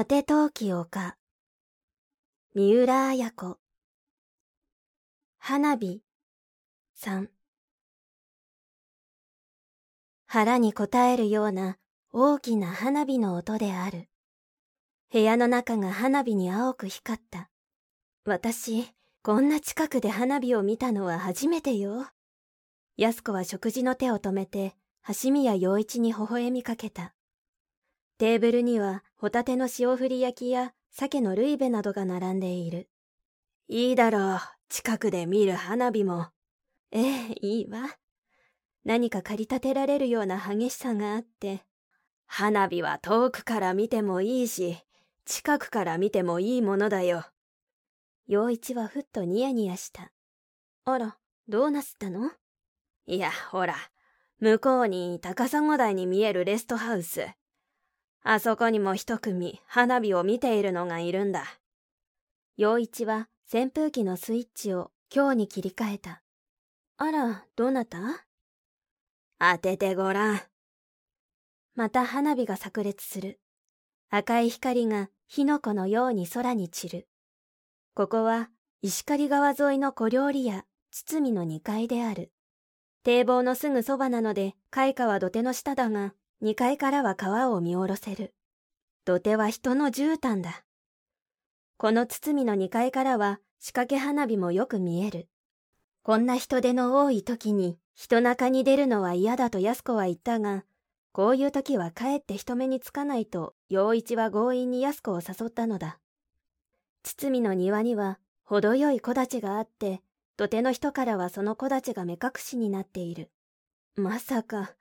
果て陶器丘三浦綾子花火3腹に応えるような大きな花火の音である。部屋の中が花火に青く光った。私、こんな近くで花火を見たのは初めてよ。安子は食事の手を止めて、橋宮陽一に微笑みかけた。テーブルにはホタテの塩振り焼きや鮭のルイベなどが並んでいる。いいだろう、近くで見る花火も。ええ、いいわ。何か駆り立てられるような激しさがあって。花火は遠くから見てもいいし、近くから見てもいいものだよ。陽一はふっとニヤニヤした。あら、どうなすったの？いや、ほら、向こうに高砂台に見えるレストハウス。あそこにも一組花火を見ているのがいるんだ。陽一は扇風機のスイッチを今日に切り替えた。あら、どなた？当ててごらん。また花火が炸裂する。赤い光が火の粉のように空に散る。ここは石狩川沿いの小料理屋、堤の2階である。堤防のすぐそばなので、開花は土手の下だが、2階からは川を見下ろせる。土手は人の絨毯だ。この堤の2階からは仕掛け花火もよく見える。こんな人手の多い時に人中に出るのは嫌だと安子は言ったが、こういう時はかえって人目につかないと、陽一は強引に安子を誘ったのだ。堤の庭には、程よい木立があって、土手の人からはその木立が目隠しになっている。まさか、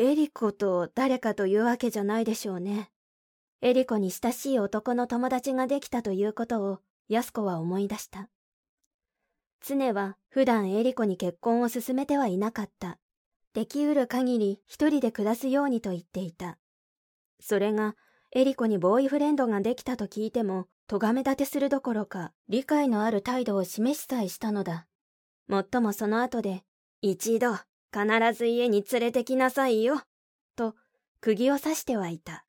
エリコと誰かというわけじゃないでしょうね。エリコに親しい男の友達ができたということを、安子は思い出した。常は普段エリコに結婚を進めてはいなかった。できうる限り一人で暮らすようにと言っていた。それが、エリコにボーイフレンドができたと聞いても、咎め立てするどころか、理解のある態度を示しさえしたのだ。もっともその後で、一度、必ず家に連れてきなさいよ、と、釘を刺してはいた。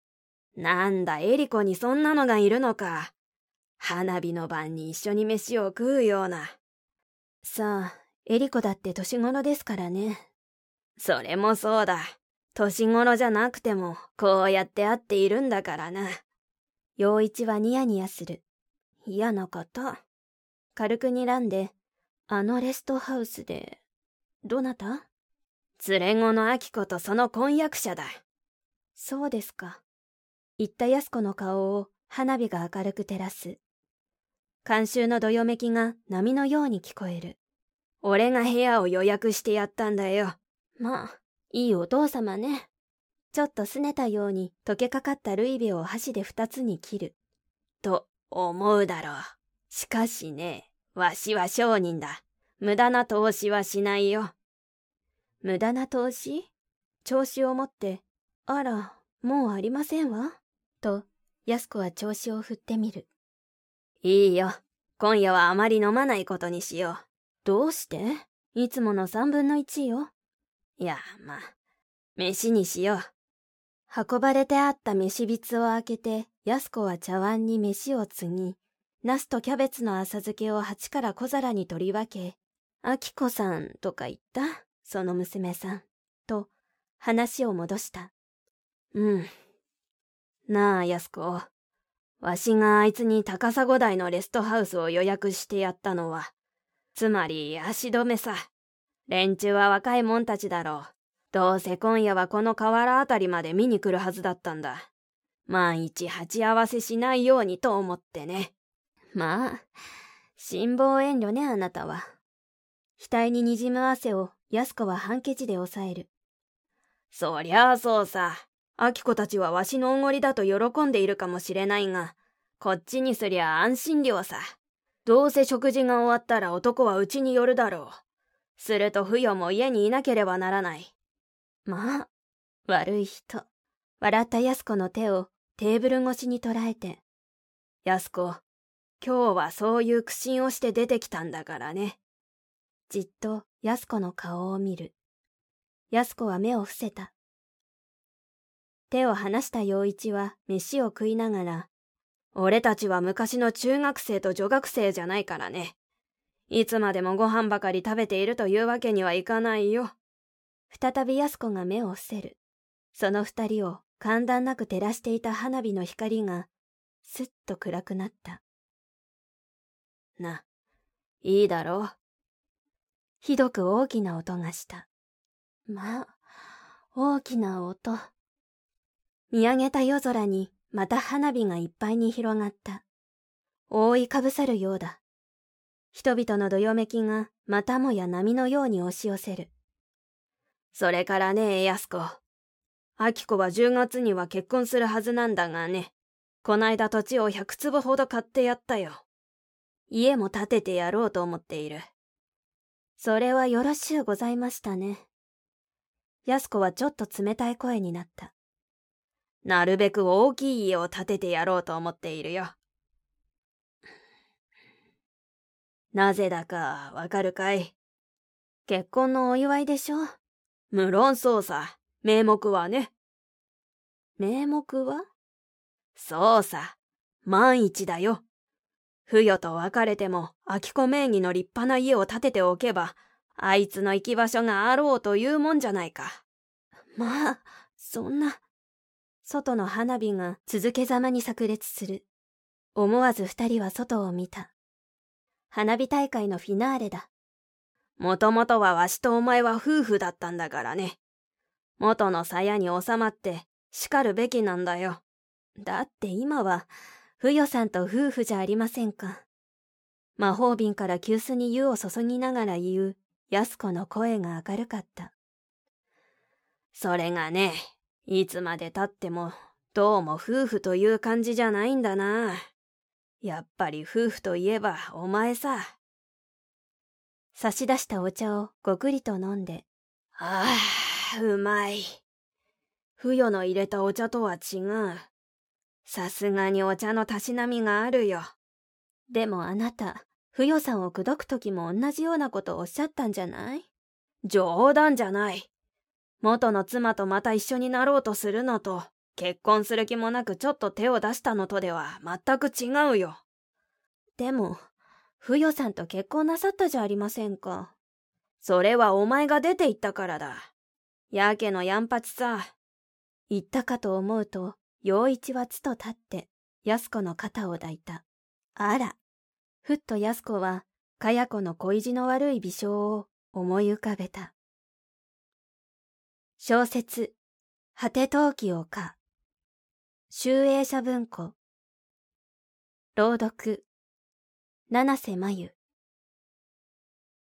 なんだ、エリコにそんなのがいるのか。花火の晩に一緒に飯を食うような。さあ、エリコだって年頃ですからね。それもそうだ。年頃じゃなくても、こうやって会っているんだからな。陽一はニヤニヤする。嫌なこと。軽く睨んで、あのレストハウスで、どなた？連れ子の秋子とその婚約者だ。そうですか。言った安子の顔を花火が明るく照らす。慣習のどよめきが波のように聞こえる。俺が部屋を予約してやったんだよ。まあ、いいお父様ね。ちょっと拗ねたように溶けかかったルイベを箸で二つに切る。と思うだろう。しかしね、わしは商人だ。無駄な投資はしないよ。無駄な投資？調子を持って、あら、もうありませんわ？と、安子は調子を振ってみる。いいよ。今夜はあまり飲まないことにしよう。どうして？いつもの三分の一よ。いや、まあ、飯にしよう。運ばれてあった飯びつを開けて、安子は茶碗に飯を継ぎ、ナスとキャベツの浅漬けを鉢から小皿に取り分け、あきこさんとか言った？その娘さん。と、話を戻した。うん。なあ、安子。わしがあいつに高砂台のレストハウスを予約してやったのは、つまり足止めさ。連中は若いもんたちだろう。どうせ今夜はこの河原あたりまで見に来るはずだったんだ。万一鉢合わせしないようにと思ってね。まあ、辛抱遠慮ね、あなたは。額に滲む汗を安子はハンケチで抑える。そりゃあそうさ。秋子たちはわしのおごりだと喜んでいるかもしれないが、こっちにすりゃ安心料さ。どうせ食事が終わったら男は家に寄るだろう。すると不与も家にいなければならない。まあ、悪い人。笑った安子の手をテーブル越しに捉えて。安子、今日はそういう苦心をして出てきたんだからね。じっと安子の顔を見る。安子は目を伏せた。手を離した陽一は飯を食いながら、俺たちは昔の中学生と女学生じゃないからね。いつまでもご飯ばかり食べているというわけにはいかないよ。再び安子が目を伏せる。その二人を寒暖なく照らしていた花火の光が、すっと暗くなった。な、いいだろう。ひどく大きな音がした。まあ、大きな音。見上げた夜空にまた花火がいっぱいに広がった。覆いかぶさるようだ。人々のどよめきがまたもや波のように押し寄せる。それからねえ、安子。秋子は10月には結婚するはずなんだがね。こないだ土地を100坪ほど買ってやったよ。家も建ててやろうと思っている。それはよろしゅうございましたね。安子はちょっと冷たい声になった。なるべく大きい家を建ててやろうと思っているよ。なぜだかわかるかい？結婚のお祝いでしょ？無論そうさ。名目はね。名目は？そうさ。万一だよ。不与と別れても、秋子名義の立派な家を建てておけば、あいつの行き場所があろうというもんじゃないか。まあ、そんな。外の花火が続けざまに炸裂する。思わず二人は外を見た。花火大会のフィナーレだ。もともとはわしとお前は夫婦だったんだからね。元の鞘に収まって叱るべきなんだよ。だって今は、ふよさんと夫婦じゃありませんか。魔法瓶から急須に湯を注ぎながら言う、安子の声が明るかった。それがね、いつまで経っても、どうも夫婦という感じじゃないんだな。やっぱり夫婦といえばお前さ。差し出したお茶をごくりと飲んで。ああ、うまい。ふよの入れたお茶とは違う。さすがにお茶のたしなみがあるよ。でもあなた、ふよさんを口説くときも同じようなことをおっしゃったんじゃない？冗談じゃない。元の妻とまた一緒になろうとするのと、結婚する気もなくちょっと手を出したのとでは全く違うよ。でも、ふよさんと結婚なさったじゃありませんか。それはお前が出て行ったからだ。やけのやんぱちさ。言ったかと思うと、陽一はつと立って、安子の肩を抱いた。あら。ふっと安子は、かや子の恋路の悪い微笑を思い浮かべた。小説、果て陶器をか。集英社文庫朗読七瀬真由